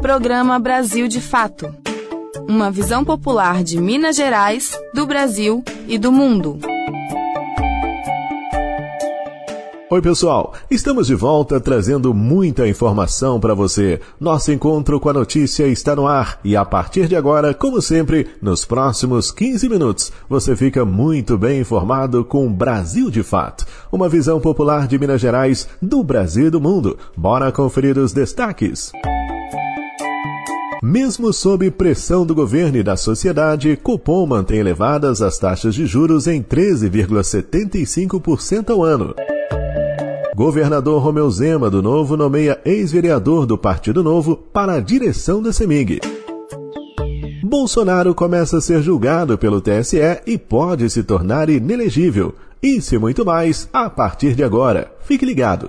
Programa Brasil de Fato. Uma visão popular de Minas Gerais, do Brasil e do mundo. Oi, pessoal. Estamos de volta trazendo muita informação para você. Nosso encontro com a notícia está no ar e a partir de agora, como sempre, nos próximos 15 minutos, você fica muito bem informado com Brasil de Fato, uma visão popular de Minas Gerais, do Brasil e do mundo. Bora conferir os destaques. Mesmo sob pressão do governo e da sociedade, Copom mantém elevadas as taxas de juros em 13,75% ao ano. Governador Romeu Zema do Novo nomeia ex-vereador do Partido Novo para a direção da CEMIG. Bolsonaro começa a ser julgado pelo TSE e pode se tornar inelegível. Isso e muito mais a partir de agora. Fique ligado.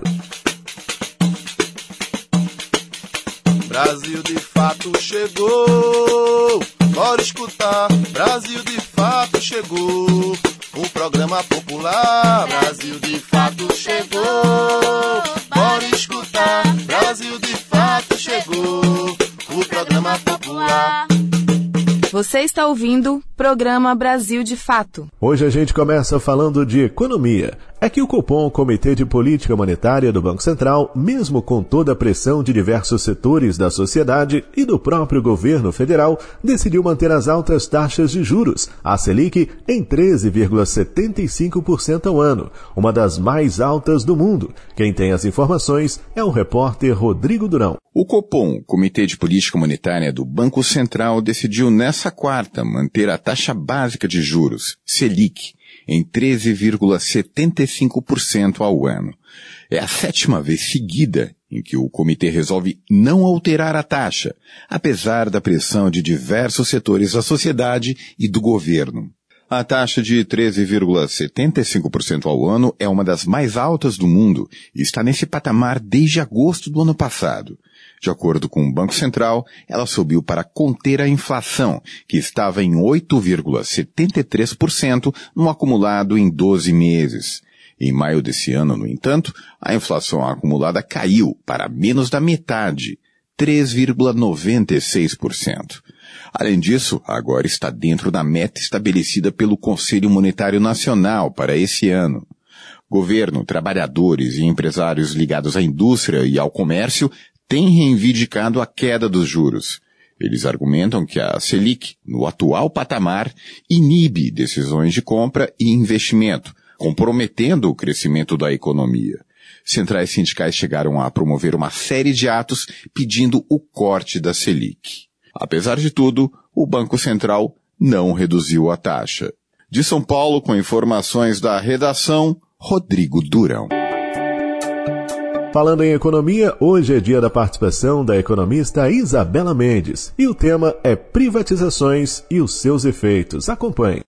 Brasil de fato chegou. Bora escutar. Brasil de fato chegou. O programa popular Brasil de fato chegou. Bora escutar. Brasil de fato chegou. O programa popular. Você está ouvindo Programa Brasil de Fato. Hoje a gente começa falando de economia. É que o Copom, Comitê de Política Monetária do Banco Central, mesmo com toda a pressão de diversos setores da sociedade e do próprio governo federal, decidiu manter as altas taxas de juros, a Selic, em 13,75% ao ano, uma das mais altas do mundo. Quem tem as informações é o repórter Rodrigo Durão. O Copom, Comitê de Política Monetária do Banco Central, decidiu nessa quarta manter a taxa básica de juros, Selic, em 13,75% ao ano. É a sétima vez seguida em que o comitê resolve não alterar a taxa, apesar da pressão de diversos setores da sociedade e do governo. A taxa de 13,75% ao ano é uma das mais altas do mundo e está nesse patamar desde agosto do ano passado. De acordo com o Banco Central, ela subiu para conter a inflação, que estava em 8,73% no acumulado em 12 meses. Em maio desse ano, no entanto, a inflação acumulada caiu para menos da metade, 3,96%. Além disso, agora está dentro da meta estabelecida pelo Conselho Monetário Nacional para esse ano. Governo, trabalhadores e empresários ligados à indústria e ao comércio têm reivindicado a queda dos juros. Eles argumentam que a Selic, no atual patamar, inibe decisões de compra e investimento, comprometendo o crescimento da economia. Centrais sindicais chegaram a promover uma série de atos pedindo o corte da Selic. Apesar de tudo, o Banco Central não reduziu a taxa. De São Paulo, com informações da redação, Rodrigo Durão. Falando em economia, hoje é dia da participação da economista Isabela Mendes e o tema é privatizações e os seus efeitos. Acompanhe.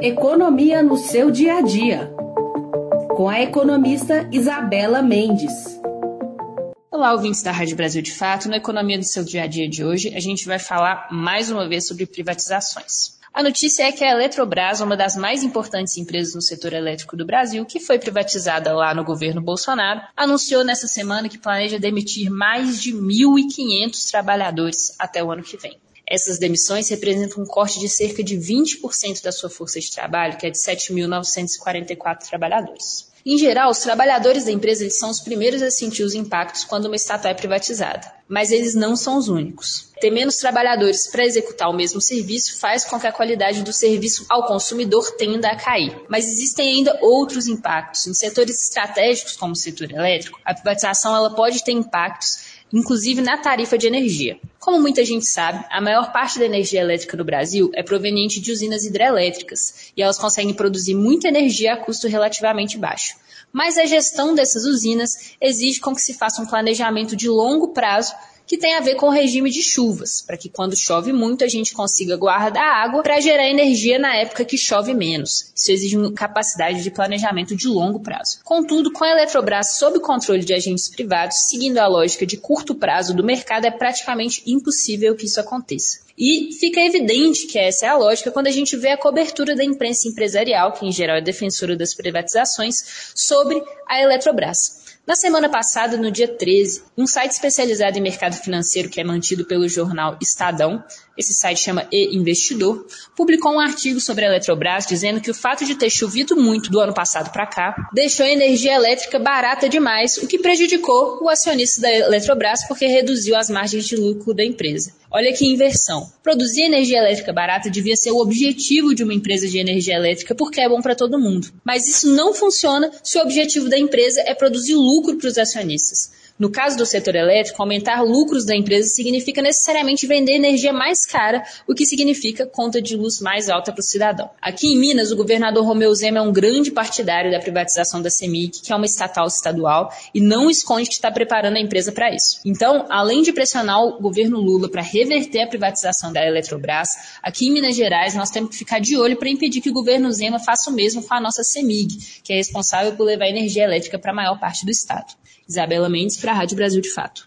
Economia no seu dia a dia, com a economista Isabela Mendes. Olá, ouvintes da Rádio Brasil de Fato. Na Economia do seu dia a dia de hoje, a gente vai falar mais uma vez sobre privatizações. A notícia é que a Eletrobras, uma das mais importantes empresas no setor elétrico do Brasil, que foi privatizada lá no governo Bolsonaro, anunciou nessa semana que planeja demitir mais de 1.500 trabalhadores até o ano que vem. Essas demissões representam um corte de cerca de 20% da sua força de trabalho, que é de 7.944 trabalhadores. Em geral, os trabalhadores da empresa são os primeiros a sentir os impactos quando uma estatal é privatizada, mas eles não são os únicos. Ter menos trabalhadores para executar o mesmo serviço faz com que a qualidade do serviço ao consumidor tenda a cair. Mas existem ainda outros impactos. Em setores estratégicos, como o setor elétrico, a privatização ela pode ter impactos inclusive na tarifa de energia. Como muita gente sabe, a maior parte da energia elétrica do Brasil é proveniente de usinas hidrelétricas e elas conseguem produzir muita energia a custo relativamente baixo. Mas a gestão dessas usinas exige com que se faça um planejamento de longo prazo que tem a ver com o regime de chuvas, para que quando chove muito a gente consiga guardar água para gerar energia na época que chove menos. Isso exige uma capacidade de planejamento de longo prazo. Contudo, com a Eletrobras sob controle de agentes privados, seguindo a lógica de curto prazo do mercado, é praticamente impossível que isso aconteça. E fica evidente que essa é a lógica quando a gente vê a cobertura da imprensa empresarial, que em geral é defensora das privatizações, sobre a Eletrobras. Na semana passada, no dia 13, um site especializado em mercado financeiro que é mantido pelo jornal Estadão, esse site chama E Investidor, publicou um artigo sobre a Eletrobras dizendo que o fato de ter chovido muito do ano passado para cá deixou a energia elétrica barata demais, o que prejudicou o acionista da Eletrobras porque reduziu as margens de lucro da empresa. Olha que inversão. Produzir energia elétrica barata devia ser o objetivo de uma empresa de energia elétrica porque é bom para todo mundo. Mas isso não funciona se o objetivo da empresa é produzir lucro para os acionistas. No caso do setor elétrico, aumentar lucros da empresa significa necessariamente vender energia mais cara, o que significa conta de luz mais alta para o cidadão. Aqui em Minas, o governador Romeu Zema é um grande partidário da privatização da CEMIG, que é uma estatal estadual, e não esconde que está preparando a empresa para isso. Então, além de pressionar o governo Lula para reverter a privatização da Eletrobras, aqui em Minas Gerais nós temos que ficar de olho para impedir que o governo Zema faça o mesmo com a nossa CEMIG, que é responsável por levar energia elétrica para a maior parte do estado. Isabela Mendes para a Rádio Brasil de Fato.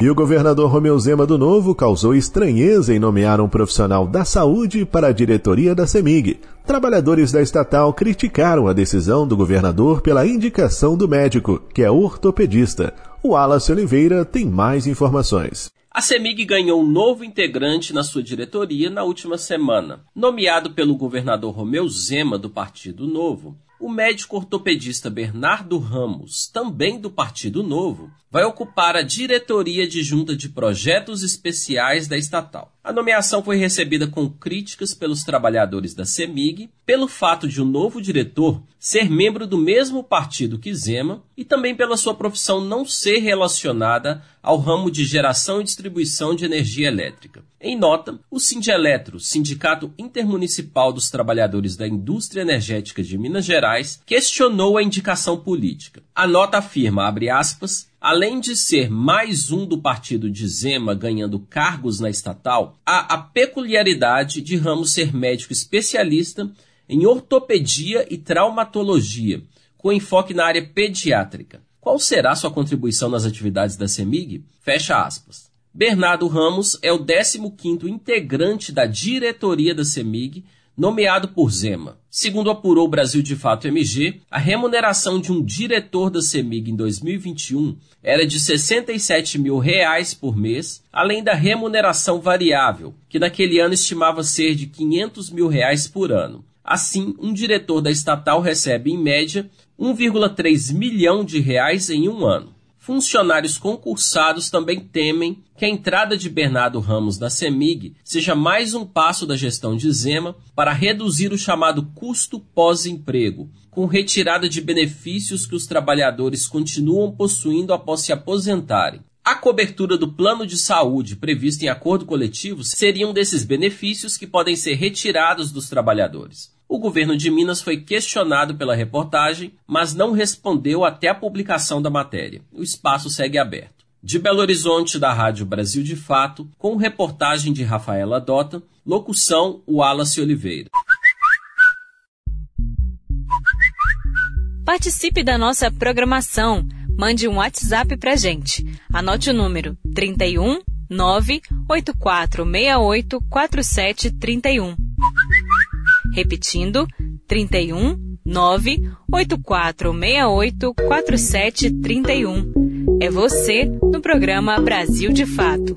E o governador Romeu Zema do Novo causou estranheza em nomear um profissional da saúde para a diretoria da CEMIG. Trabalhadores da estatal criticaram a decisão do governador pela indicação do médico, que é ortopedista. O Wallace Oliveira tem mais informações. A CEMIG ganhou um novo integrante na sua diretoria na última semana. Nomeado pelo governador Romeu Zema do Partido Novo, o médico ortopedista Bernardo Ramos, também do Partido Novo, vai ocupar a diretoria de junta de projetos especiais da estatal. A nomeação foi recebida com críticas pelos trabalhadores da CEMIG pelo fato de o um novo diretor ser membro do mesmo partido que Zema e também pela sua profissão não ser relacionada ao ramo de geração e distribuição de energia elétrica. Em nota, o Sindeletro, Sindicato Intermunicipal dos Trabalhadores da Indústria Energética de Minas Gerais, questionou a indicação política. A nota afirma, abre aspas, Além de ser mais um do partido de Zema ganhando cargos na estatal, há a peculiaridade de Ramos ser médico especialista em ortopedia e traumatologia, com enfoque na área pediátrica. Qual será sua contribuição nas atividades da CEMIG? Fecha aspas. Bernardo Ramos é o 15º integrante da diretoria da CEMIG nomeado por Zema. Segundo apurou o Brasil de Fato MG, a remuneração de um diretor da CEMIG em 2021 era de 67 mil reais por mês, além da remuneração variável, que naquele ano estimava ser de 500 mil reais por ano. Assim, um diretor da estatal recebe, em média, 1,3 milhão de reais em um ano. Funcionários concursados também temem que a entrada de Bernardo Ramos na CEMIG seja mais um passo da gestão de Zema para reduzir o chamado custo pós-emprego, com retirada de benefícios que os trabalhadores continuam possuindo após se aposentarem. A cobertura do plano de saúde previsto em acordo coletivo seria um desses benefícios que podem ser retirados dos trabalhadores. O governo de Minas foi questionado pela reportagem, mas não respondeu até a publicação da matéria. O espaço segue aberto. De Belo Horizonte, da Rádio Brasil de Fato, com reportagem de Rafaela Dota, locução Wallace Oliveira. Participe da nossa programação. Mande um WhatsApp pra gente. Anote o número 31 98468 4731. Repetindo, 31 98468 4731. É você no programa Brasil de Fato.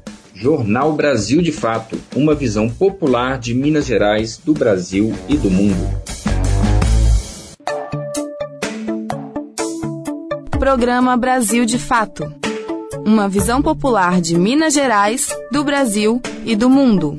Jornal Brasil de Fato uma visão popular de Minas Gerais, do Brasil e do mundo. Programa Brasil de Fato uma visão popular de Minas Gerais, do Brasil e do mundo.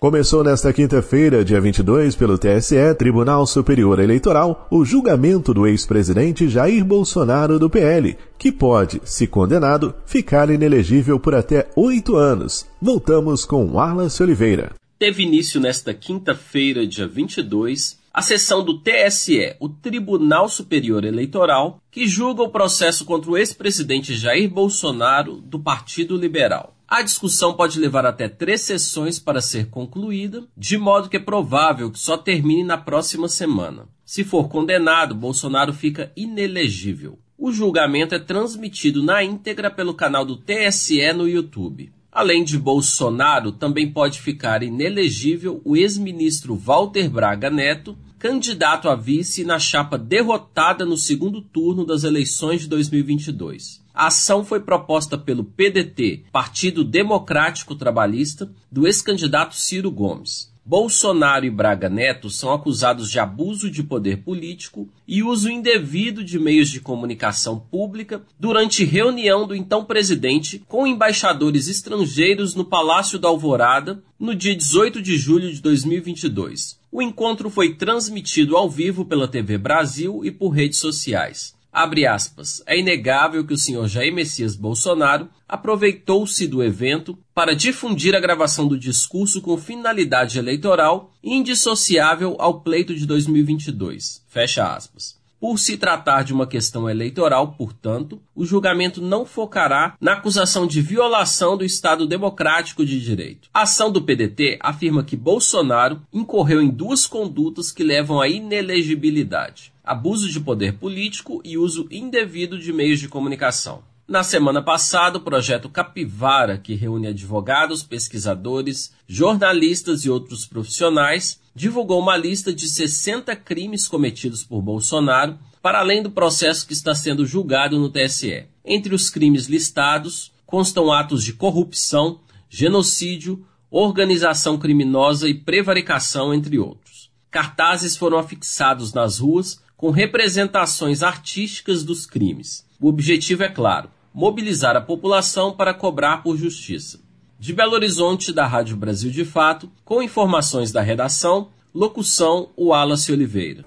Começou nesta quinta-feira, dia 22, pelo TSE, Tribunal Superior Eleitoral, o julgamento do ex-presidente Jair Bolsonaro do PL, que pode, se condenado, ficar inelegível por até oito anos. Voltamos com Wallace Oliveira. Teve início nesta quinta-feira, dia 22, a sessão do TSE, o Tribunal Superior Eleitoral, que julga o processo contra o ex-presidente Jair Bolsonaro do Partido Liberal. A discussão pode levar até três sessões para ser concluída, de modo que é provável que só termine na próxima semana. Se for condenado, Bolsonaro fica inelegível. O julgamento é transmitido na íntegra pelo canal do TSE no YouTube. Além de Bolsonaro, também pode ficar inelegível o ex-ministro Walter Braga Neto, candidato a vice na chapa derrotada no segundo turno das eleições de 2022. A ação foi proposta pelo PDT, Partido Democrático Trabalhista, do ex-candidato Ciro Gomes. Bolsonaro e Braga Neto são acusados de abuso de poder político e uso indevido de meios de comunicação pública durante reunião do então presidente com embaixadores estrangeiros no Palácio da Alvorada no dia 18 de julho de 2022. O encontro foi transmitido ao vivo pela TV Brasil e por redes sociais. Abre aspas. É inegável que o senhor Jair Messias Bolsonaro aproveitou-se do evento para difundir a gravação do discurso com finalidade eleitoral indissociável ao pleito de 2022. Fecha aspas. Por se tratar de uma questão eleitoral, portanto, o julgamento não focará na acusação de violação do Estado democrático de direito. A ação do PDT afirma que Bolsonaro incorreu em duas condutas que levam à inelegibilidade abuso de poder político e uso indevido de meios de comunicação. Na semana passada, o projeto Capivara, que reúne advogados, pesquisadores, jornalistas e outros profissionais, divulgou uma lista de 60 crimes cometidos por Bolsonaro, para além do processo que está sendo julgado no TSE. Entre os crimes listados constam atos de corrupção, genocídio, organização criminosa e prevaricação, entre outros. Cartazes foram afixados nas ruas com representações artísticas dos crimes. O objetivo é claro: mobilizar a população para cobrar por justiça. De Belo Horizonte, da Rádio Brasil de Fato, com informações da redação, locução Wallace Oliveira.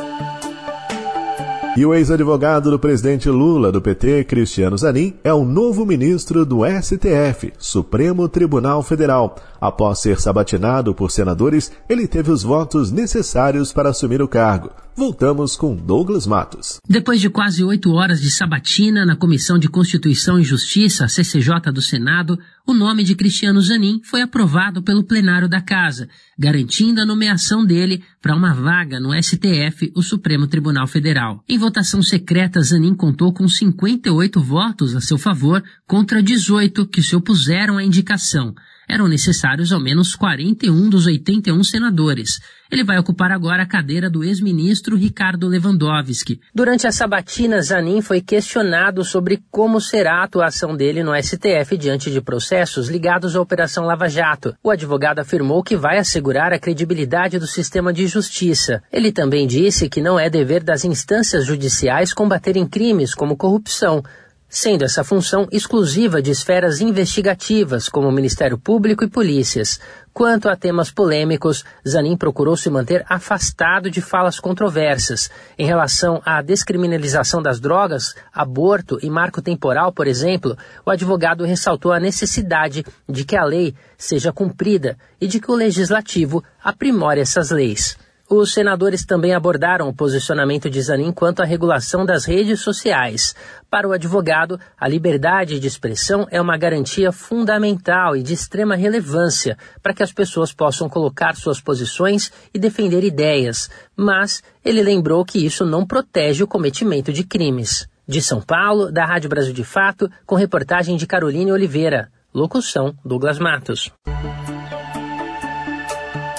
E o ex-advogado do presidente Lula do PT, Cristiano Zanin, é o novo ministro do STF, Supremo Tribunal Federal. Após ser sabatinado por senadores, ele teve os votos necessários para assumir o cargo. Voltamos com Douglas Matos. Depois de quase oito horas de sabatina na Comissão de Constituição e Justiça, CCJ do Senado, o nome de Cristiano Zanin foi aprovado pelo plenário da Casa, garantindo a nomeação dele para uma vaga no STF, o Supremo Tribunal Federal. Em votação secreta, Zanin contou com 58 votos a seu favor contra 18 que se opuseram à indicação eram necessários ao menos 41 dos 81 senadores. Ele vai ocupar agora a cadeira do ex-ministro Ricardo Lewandowski. Durante a sabatina, Zanin foi questionado sobre como será a atuação dele no STF diante de processos ligados à Operação Lava Jato. O advogado afirmou que vai assegurar a credibilidade do sistema de justiça. Ele também disse que não é dever das instâncias judiciais combaterem crimes como corrupção, sendo essa função exclusiva de esferas investigativas, como o Ministério Público e polícias. Quanto a temas polêmicos, Zanin procurou se manter afastado de falas controversas. Em relação à descriminalização das drogas, aborto e marco temporal, por exemplo, o advogado ressaltou a necessidade de que a lei seja cumprida e de que o legislativo aprimore essas leis. Os senadores também abordaram o posicionamento de Zanin quanto à regulação das redes sociais. Para o advogado, a liberdade de expressão é uma garantia fundamental e de extrema relevância para que as pessoas possam colocar suas posições e defender ideias, mas ele lembrou que isso não protege o cometimento de crimes. De São Paulo, da Rádio Brasil de Fato, com reportagem de Caroline Oliveira. Locução: Douglas Matos.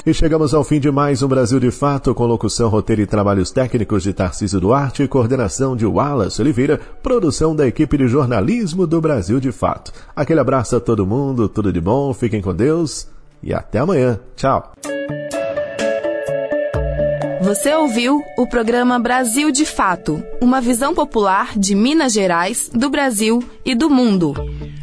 E chegamos ao fim de mais um Brasil de Fato, com locução, roteiro e trabalhos técnicos de Tarcísio Duarte, coordenação de Wallace Oliveira, produção da equipe de jornalismo do Brasil de Fato. Aquele abraço a todo mundo, tudo de bom, fiquem com Deus e até amanhã. Tchau. Você ouviu o programa Brasil de Fato, uma visão popular de Minas Gerais, do Brasil e do mundo.